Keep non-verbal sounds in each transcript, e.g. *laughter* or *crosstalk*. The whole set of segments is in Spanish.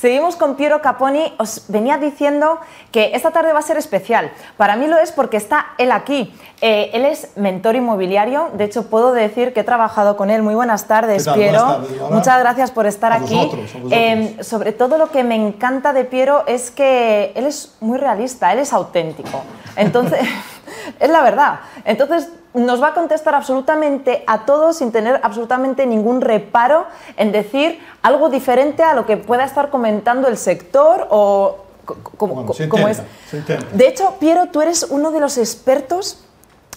Seguimos con Piero Caponi. Os venía diciendo que esta tarde va a ser especial. Para mí lo es porque está él aquí. Eh, él es mentor inmobiliario. De hecho, puedo decir que he trabajado con él. Muy buenas tardes, Piero. Muchas gracias por estar aquí. Eh, sobre todo lo que me encanta de Piero es que él es muy realista, él es auténtico. Entonces, *laughs* es la verdad. Entonces, nos va a contestar absolutamente a todos sin tener absolutamente ningún reparo en decir algo diferente a lo que pueda estar comentando el sector o como, es. De hecho, Piero, tú eres uno de los expertos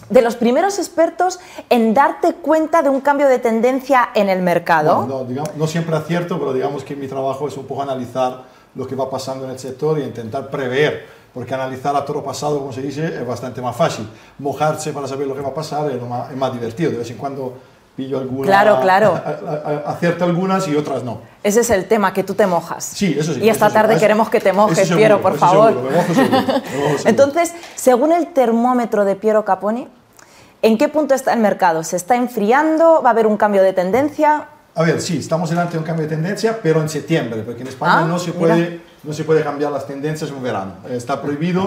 de los primeros expertos en darte cuenta de un cambio de tendencia en el mercado. no, no, siempre acierto, pero digamos que mi trabajo es un poco analizar lo que va pasando en el sector y intentar prever porque analizar a toro pasado, como se dice, es bastante más fácil. Mojarse para saber lo que va a pasar es, más, es más divertido. De vez en cuando pillo algunas, claro, claro. *laughs* acierto algunas y otras no. Ese es el tema, que tú te mojas. Sí, eso sí. Y esta tarde queremos que te mojes, Piero, por favor. me mojo seguro, *laughs* Entonces, según el termómetro de Piero Caponi, ¿en qué punto está el mercado? ¿Se está enfriando? ¿Va a haber un cambio de tendencia? A ver, sí, estamos delante de un cambio de tendencia, pero en septiembre, porque en España ah, no se puede no se puede cambiar las tendencias en verano. Está prohibido.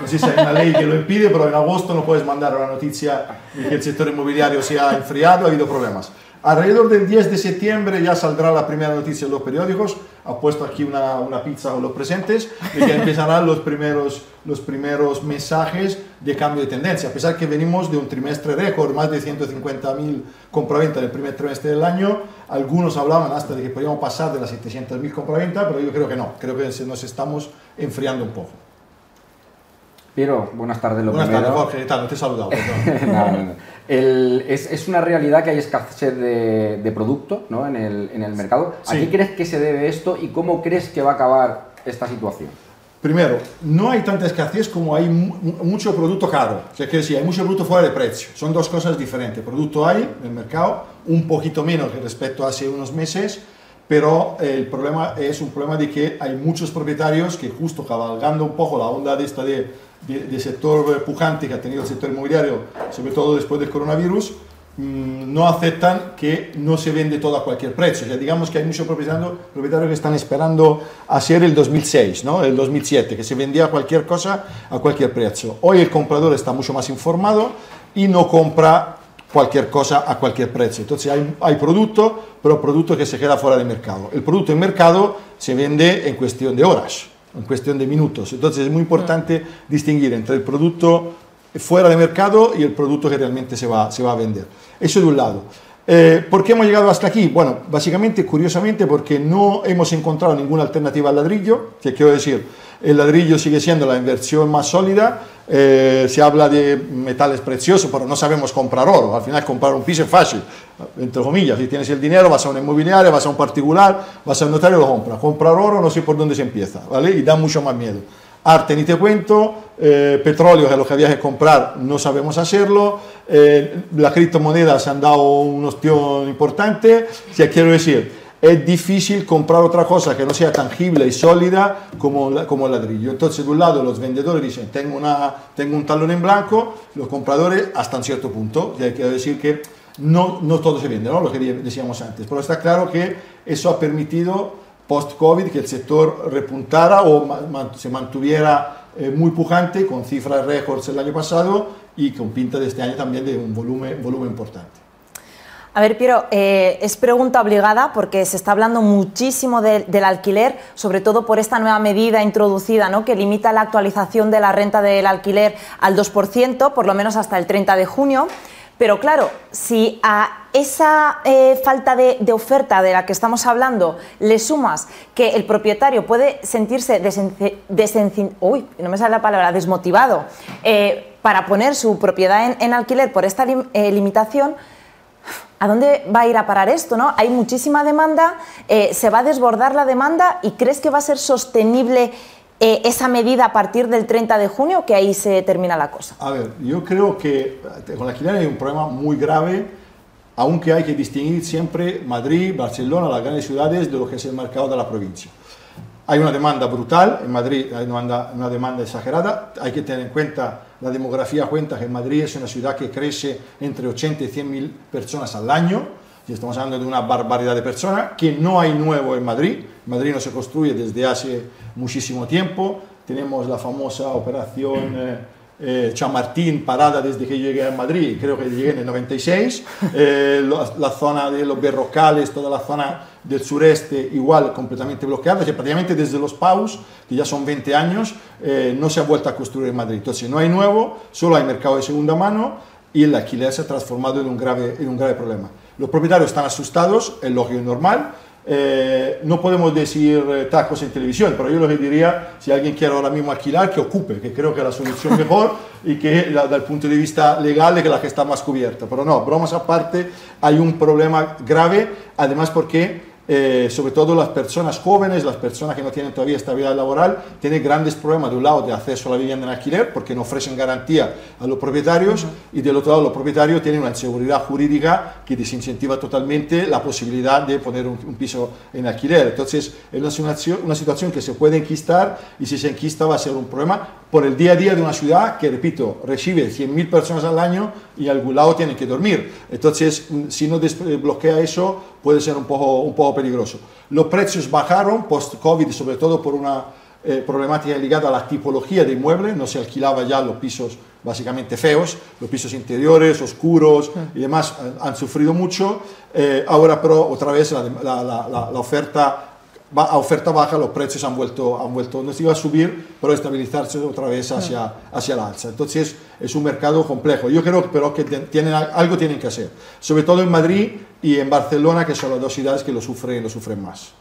No sé si hay una ley que lo impide, pero en agosto no puedes mandar una noticia de que el sector inmobiliario se ha enfriado, ha habido problemas. Alrededor del 10 de septiembre ya saldrá la primera noticia en los periódicos. Ha puesto aquí una, una pizza con los presentes y que empezarán *laughs* los primeros, los primeros mensajes de cambio de tendencia. A pesar que venimos de un trimestre récord, más de 150.000 compraventas en el primer trimestre del año, algunos hablaban hasta de que podíamos pasar de las 700.000 compraventas, pero yo creo que no. Creo que nos estamos enfriando un poco. Piero, buenas tardes. Lo buenas tardes, Jorge. ¿Qué tal? No te he saludado. no, no, no. Es, es, una realidad que hay escasez de, de producto ¿no? en, el, en, el, mercado. ¿A qué crees que se debe esto y cómo crees que va a acabar esta situación? Primero, no hay tanta escasez como hay mucho producto caro. O sea, que decir, hay mucho producto fuera de precio. Son dos cosas diferentes. Producto hay en el mercado, un poquito menos que respecto a hace unos meses, pero el problema es un problema de que hay muchos propietarios que justo cabalgando un poco la onda de esta de de, sector pujante que ha tenido el sector inmobiliario, sobre todo después del coronavirus, mm, no aceptan que no se vende todo a cualquier precio. Ya digamos que hay muchos propietarios, propietarios que están esperando hacer el 2006, ¿no? el 2007, que se vendía cualquier cosa a cualquier precio. Hoy el comprador está mucho más informado y no compra cualquier cosa a cualquier precio. Entonces hay, hay producto, pero producto que se queda fuera del mercado. El producto en mercado se vende en cuestión de horas en cuestión de minutos. Entonces es muy importante distinguir entre el producto fuera de mercado y el producto que realmente se va, se va a vender. Eso de un lado. Eh, ¿Por qué hemos llegado hasta aquí? Bueno, básicamente, curiosamente, porque no hemos encontrado ninguna alternativa al ladrillo, que quiero decir, el ladrillo sigue siendo la inversión más sólida, eh, se habla de metales preciosos, pero no sabemos comprar oro, al final comprar un piso es fácil, entre comillas, si tienes el dinero vas a una inmobiliaria, vas a un particular, vas a un notario y lo compras, comprar oro no sé por dónde se empieza, ¿vale? Y da mucho más miedo. Arte. Ni te cuento, eh, petróleo, que es lo que había que comprar, no sabemos hacerlo, eh, las criptomonedas han dado una opción importante, si quiero decir, es difícil comprar otra cosa que no sea tangible y sólida como, como el ladrillo. Entonces, de un lado, los vendedores dicen, tengo, una, tengo un talón en blanco, los compradores hasta un cierto punto, ya quiero decir que no, no todo se vende, ¿no? lo que decíamos antes, pero está claro que eso ha permitido post-COVID que el sector repuntara o se mantuviera eh, muy pujante con cifras récords el año pasado y con pinta de este año también de un volumen, volumen importante. A ver, Piero, eh, es pregunta obligada porque se está hablando muchísimo del alquiler, sobre todo por esta nueva medida introducida ¿no? que limita la actualización de la renta del alquiler al 2%, por lo menos hasta el 30 de junio. Pero claro, si a esa eh, falta de, oferta de la que estamos hablando le sumas que el propietario puede sentirse uy, desmotivado eh, para poner su propiedad en, alquiler por esta limitación, ¿A dónde va a ir a parar esto? ¿no? Hay muchísima demanda, eh, se va a desbordar la demanda y ¿crees que va a ser sostenible eh, esa medida a partir del 30 de junio que ahí se termina la cosa? A ver, yo creo que con la alquiler hay un problema muy grave, aunque hay que distinguir siempre Madrid, Barcelona, las grandes ciudades de lo que es el mercado de la provincia. Hay una demanda brutal, en Madrid hay una demanda, exagerada, hay que tener en cuenta, la demografía cuenta que Madrid es una ciudad que crece entre 80 y 100 mil personas al año, Estamos hablando de una barbaridad de personas que no hay nuevo en Madrid. Madrid no se construye desde hace muchísimo tiempo. Tenemos la famosa operación eh, eh, Chamartín parada desde que llegué a Madrid, creo que llegué en el 96. Eh, la, la, zona de los Berrocales, toda la zona del sureste igual completamente bloqueada, que prácticamente desde los PAUS, que ya son 20 años, eh, no se ha vuelto a construir en Madrid. Entonces no hay nuevo, solo hay mercado de segunda mano y el alquiler se ha transformado en un grave, en un grave problema. Los propietarios están asustados, es lógico y normal. Eh, no podemos decir eh, tacos en televisión, pero yo lo que diría, si alguien quiere ahora mismo alquilar, que ocupe, que creo que es la solución *laughs* mejor y que la, desde el punto de vista legal es la que está más cubierta. Pero no, bromas aparte, hay un problema grave, además porque eh, sobre todo las personas jóvenes, las personas que no tienen todavía estabilidad laboral, tienen grandes problemas de un lado de acceso a la vivienda en alquiler porque no ofrecen garantía a los propietarios uh -huh. y del otro lado los propietarios tienen una inseguridad jurídica que desincentiva totalmente la posibilidad de poner un, piso en alquiler. Entonces es una situación, que se puede enquistar y si se enquista va a ser un problema por el día a día de una ciudad que, repito, recibe 100.000 personas al año y algún lado tienen que dormir. Entonces, si no desbloquea eso, puede ser un poco, un poco peligroso. Los precios bajaron post-COVID, sobre todo por una eh, problemática ligada a la tipología de inmueble, no se alquilaba ya los pisos básicamente feos, los pisos interiores, oscuros y demás han sufrido mucho. Eh, ahora pero otra vez la, la, la, la oferta a oferta baja los precios han vuelto, han vuelto no iba a subir, pero a estabilizarse otra vez hacia, hacia la alza. Entonces es un mercado complejo. Yo creo pero que tienen, algo tienen que hacer, sobre todo en Madrid y en Barcelona, que son las dos ciudades que lo sufren, lo sufren más.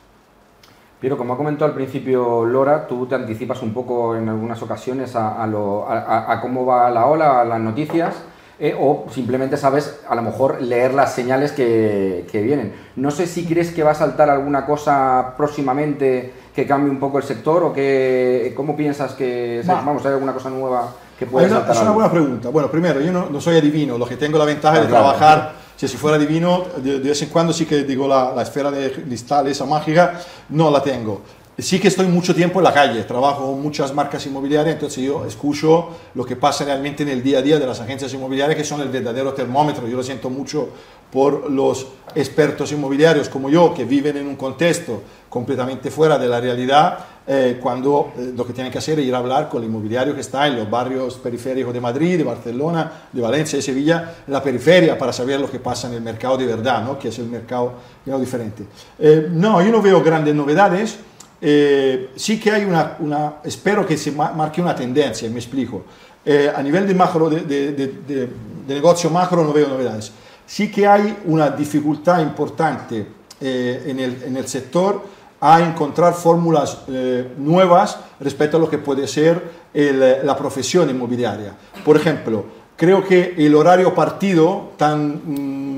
Pero como ha comentado al principio Lora, tú te anticipas un poco en algunas ocasiones a, a, lo, a, a cómo va la ola, a las noticias. Eh, o simplemente sabes a lo mejor leer las señales que, que, vienen. No sé si crees que va a saltar alguna cosa próximamente que cambie un poco el sector o que, cómo piensas que, va. vamos, hay alguna cosa nueva que pueda saltar. Es una buena pregunta. Bueno, primero, yo no, no soy adivino, lo que tengo la ventaja claro, de trabajar... Claro. Si, fuera adivino, de, de, vez en cuando sí que digo la, la esfera de cristal, esa mágica, no la tengo sí que estoy mucho tiempo en la calle, trabajo muchas marcas inmobiliarias, entonces yo escucho lo que pasa realmente en el día a día de las agencias inmobiliarias, que son el verdadero termómetro. Yo lo siento mucho por los expertos inmobiliarios como yo, que viven en un contexto completamente fuera de la realidad, eh, cuando eh, lo que tienen que hacer es ir a hablar con el inmobiliario que está en los barrios periféricos de Madrid, de Barcelona, de Valencia, de Sevilla, en la periferia, para saber lo que pasa en el mercado de verdad, ¿no? que es el mercado diferente. Eh, no, yo no veo grandes novedades. Eh, sí que hay una, una, espero que se marque una tendencia, me explico. Eh, a nivel de, macro, de, de, de, negocio macro no veo novedades. Sí que hay una dificultad importante eh, en, el, en, el, sector a encontrar fórmulas eh, nuevas respecto a lo que puede ser el, la profesión inmobiliaria. Por ejemplo, creo que el horario partido tan,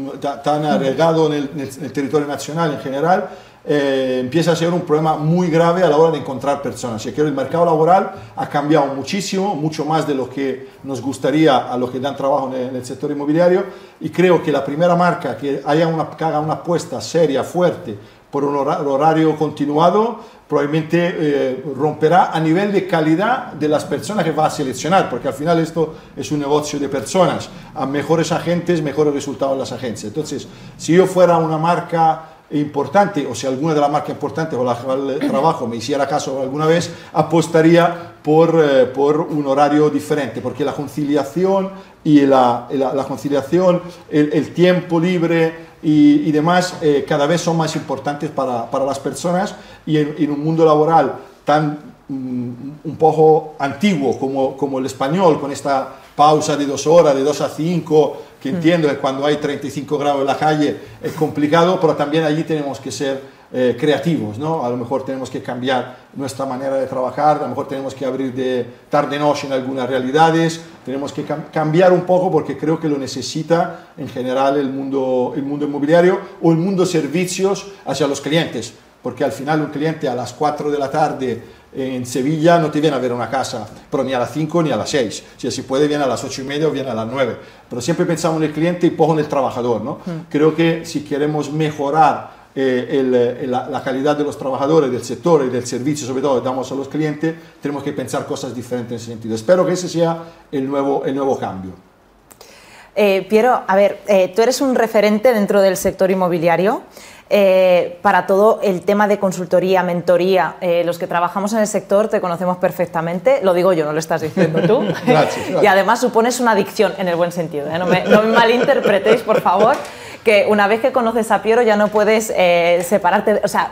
mm, tan arraigado en el, en el territorio nacional en general eh, empieza a ser un problema muy grave a la hora de encontrar personas. Y que el mercado laboral ha cambiado muchísimo, mucho más de lo que nos gustaría a los que dan trabajo en el, sector inmobiliario. Y creo que la primera marca que, haya una, haga una apuesta seria, fuerte, por un horario continuado, probablemente eh, romperá a nivel de calidad de las personas que va a seleccionar, porque al final esto es un negocio de personas, a mejores agentes, mejores resultados en las agencias. Entonces, si yo fuera una marca importante, o si alguna de las marcas importantes con la cual trabajo me hiciera caso alguna vez, apostaría por, eh, por un horario diferente, porque la conciliación y la, la, la conciliación, el, el, tiempo libre y, y demás, eh, cada vez son más importantes para, para las personas y en, en, un mundo laboral tan mm, un poco antiguo como, como el español, con esta pausa de dos horas, de dos a cinco, que entiendo que cuando hay 35 grados en la calle es complicado, pero también allí tenemos que ser eh, creativos, ¿no? A lo mejor tenemos que cambiar nuestra manera de trabajar, a lo mejor tenemos que abrir de tarde-noche en algunas realidades, tenemos que cam cambiar un poco porque creo que lo necesita en general el mundo, el mundo inmobiliario o el mundo servicios hacia los clientes, porque al final un cliente a las 4 de la tarde en Sevilla no te viene a ver una casa, pero ni a las 5 ni a las 6. Si si puede, viene a las 8 y media o viene a las 9. Pero siempre pensamos en el cliente y poco en el trabajador. ¿no? Mm. Creo que si queremos mejorar eh, el, el, la, la, calidad de los trabajadores, del sector y del servicio, sobre todo, que damos a los clientes, tenemos que pensar cosas diferentes en ese sentido. Espero que ese sea el nuevo, el nuevo cambio. Eh, Piero, a ver, eh, tú eres un referente dentro del sector inmobiliario. Eh, para todo el tema de consultoría, mentoría. Eh, los que trabajamos en el sector te conocemos perfectamente, lo digo yo, no lo estás diciendo tú. *laughs* gracias, y además supones una adicción en el buen sentido. ¿eh? No, me, no, me, malinterpretéis, por favor, que una vez que conoces a Piero ya no puedes separarte. O sea,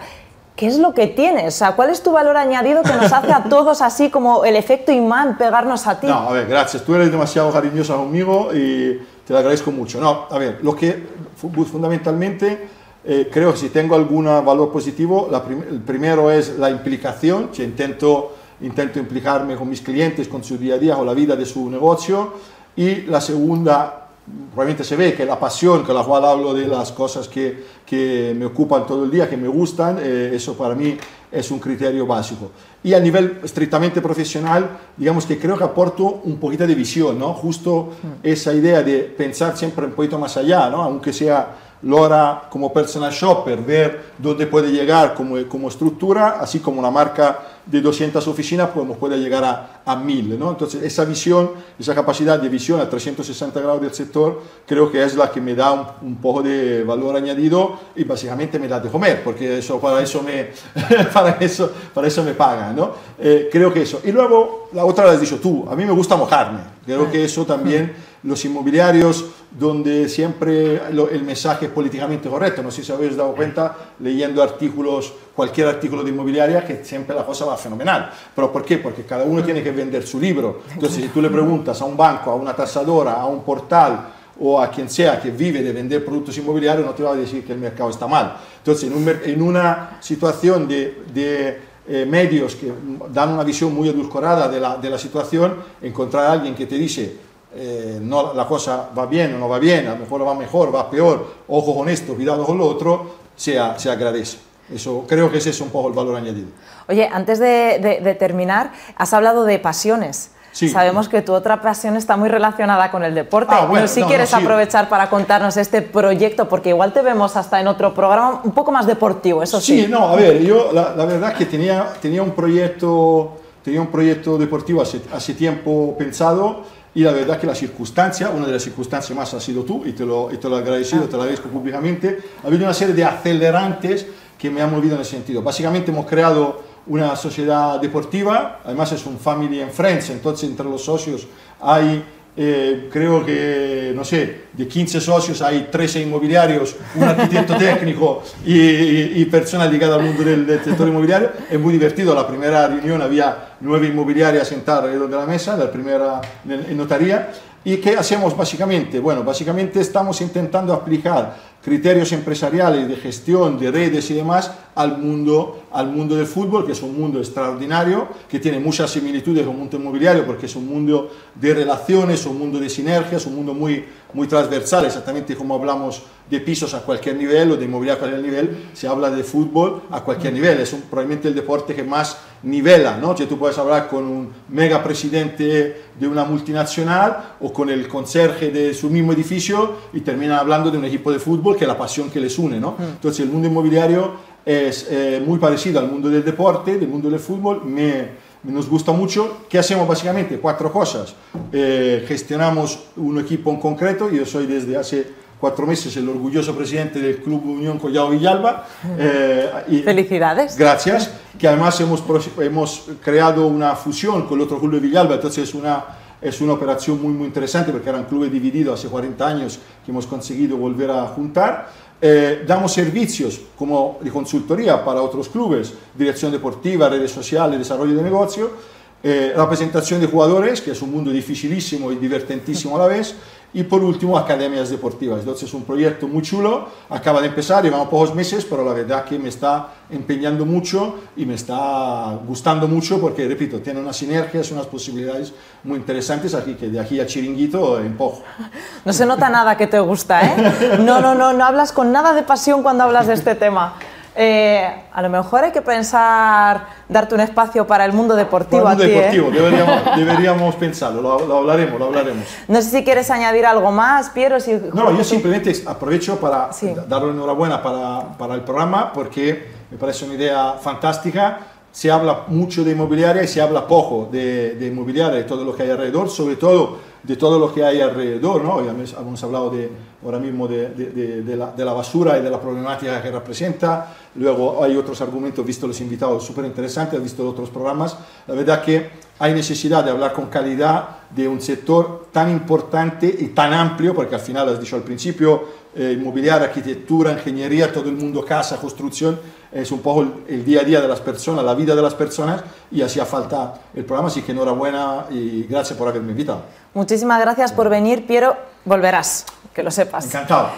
¿qué es lo que tienes? O sea, ¿cuál es tu valor añadido que nos hace a todos así como el efecto imán pegarnos a ti? No, a ver, gracias. Tú eres demasiado cariñosa conmigo y te lo agradezco mucho. No, a ver, lo que fundamentalmente eh, creo que si tengo algún valor positivo, prim el primero es la implicación, cioè intento, intento implicarme con mis clientes, con su día a día, con la vida de su negocio, y la segunda, probablemente se ve que la pasión con la cual hablo de las cosas que, que me ocupan todo el día, que me gustan, eh, eso para mí es un criterio básico. Y a nivel estrictamente profesional, digamos que creo que aporto un poquito de visión, ¿no? Justo esa idea de pensar siempre un poquito más allá, ¿no? Aunque sea Lora como personal shopper, ver dónde puede llegar como, como estructura, así como una marca de 200 oficinas podemos, puede llegar a, a 1000. ¿no? Entonces, esa visión, esa capacidad de visión a 360 grados del sector, creo que es la que me da un, un poco de valor añadido y básicamente me da de comer, porque eso, para, eso me, *laughs* para, eso, para eso me pagan. ¿no? Eh, creo que eso. Y luego, la otra la has dicho tú, a mí me gusta mojarme. Creo que eso también, los inmobiliarios donde siempre el mensaje es políticamente correcto. No sé si habéis dado cuenta leyendo artículos, cualquier artículo de inmobiliaria, que siempre la cosa va fenomenal. ¿Pero por qué? Porque cada uno tiene que vender su libro. Entonces, si tú le preguntas a un banco, a una tasadora, a un portal, o a quien sea que vive de vender productos inmobiliarios, no te va a decir que el mercado está mal. Entonces, en, un, en una situación de, de eh, medios que dan una visión muy edulcorada de la, de la situación, encontrar a alguien que te dice, eh, no, la cosa va bien o no va bien, a lo mejor va mejor, va peor, ojo con esto, cuidado con lo otro, se, se agradece. Eso, creo que ese es un poco el valor añadido. Oye, antes de, de, de terminar, has hablado de pasiones. Sí. Sabemos que tu otra pasión está muy relacionada con el deporte. Ah, bueno, si no, quieres no, sí. aprovechar para contarnos este proyecto, porque igual te vemos hasta en otro programa un poco más deportivo, eso sí. Sí, no, a ver, yo la, la verdad es que tenía, tenía, un proyecto, tenía un proyecto deportivo hace, hace tiempo pensado y la verdad que la circunstancia, una de las circunstancias más ha sido tú, y te lo, y te lo agradecido, ah. te lo agradezco públicamente, ha habido una serie de acelerantes que me han movido en ese sentido. Básicamente hemos creado una sociedad deportiva, además es un family and friends, entonces entre los socios hay eh, creo que, no sé, de 15 socios hay 13 inmobiliarios, un arquitecto *laughs* técnico y, y, y personas ligadas al mundo del, del, sector inmobiliario. Es muy divertido, la primera reunión había nueve inmobiliarias sentadas alrededor de la mesa, la primera en notaría. ¿Y qué hacemos básicamente? Bueno, básicamente estamos intentando aplicar criterios empresariales de gestión de redes y demás al mundo, al mundo del fútbol, que es un mundo extraordinario, que tiene muchas similitudes con el mundo inmobiliario, porque es un mundo de relaciones, un mundo de sinergias, un mundo muy, muy transversal, exactamente como hablamos de pisos a cualquier nivel o de inmobiliario a cualquier nivel, se habla de fútbol a cualquier nivel, es un, probablemente el deporte que más nivela, ¿no? Si tú puedes hablar con un mega presidente de una multinacional o con el conserje de su mismo edificio y terminan hablando de un equipo de fútbol que es la pasión que les une, ¿no? Entonces el mundo inmobiliario es eh, muy parecido al mundo del deporte, del mundo del fútbol, me, nos gusta mucho. ¿Qué hacemos básicamente? Cuatro cosas. Eh, gestionamos un equipo en concreto, yo soy desde hace cuatro meses el orgulloso presidente del Club Unión Collao Villalba. Eh, y, Felicidades. Gracias, que además hemos, hemos creado una fusión con el otro club de Villalba, entonces es una, es una operación muy, muy interesante porque eran clubes divididos hace 40 años que hemos conseguido volver a juntar. Eh, damos servicios como de consultoría para otros clubes, dirección deportiva, redes sociales, desarrollo de negocio, eh, representación de jugadores, que es un mundo dificilísimo y divertentísimo a la vez, y por último, academias deportivas. Entonces es un proyecto muy chulo, acaba de empezar, llevamos pocos meses, pero la verdad que me está empeñando mucho y me está gustando mucho porque, repito, tiene unas sinergias, unas posibilidades muy interesantes, aquí que de aquí a Chiringuito empujo. No se nota nada que te gusta, ¿eh? *laughs* No, no, no, no hablas con nada de pasión cuando hablas de este tema. Eh, a lo mejor hay que pensar darte un espacio para el mundo deportivo. Para el mundo ti, deportivo, ¿eh? deberíamos, *laughs* deberíamos, pensarlo, lo, lo, hablaremos, lo hablaremos. No sé si quieres añadir algo más, Piero. Si... No, yo simplemente aprovecho para sí. darle enhorabuena para, para el programa porque me parece una idea fantástica se habla mucho de inmobiliaria y se habla poco de, de inmobiliaria, de todo lo que hay alrededor, sobre todo de todo lo que hay alrededor, ¿no? Ya hemos hablado de, ahora mismo de, de, la, de, la, basura y de la problemática que representa, luego hay otros argumentos, visto los invitados, súper interesantes, visto otros programas, la verdad que hay necesidad de hablar con calidad de un sector tan importante y tan amplio, porque al final, has dicho al principio, eh, inmobiliaria, arquitectura, ingeniería, todo el mundo, casa, construcción, es un poco el, el, día a día de las personas, la vida de las personas y hacía falta el programa, así que enhorabuena y gracias por haberme invitado. Muchísimas gracias por venir, Piero, volverás, que lo sepas. Encantado.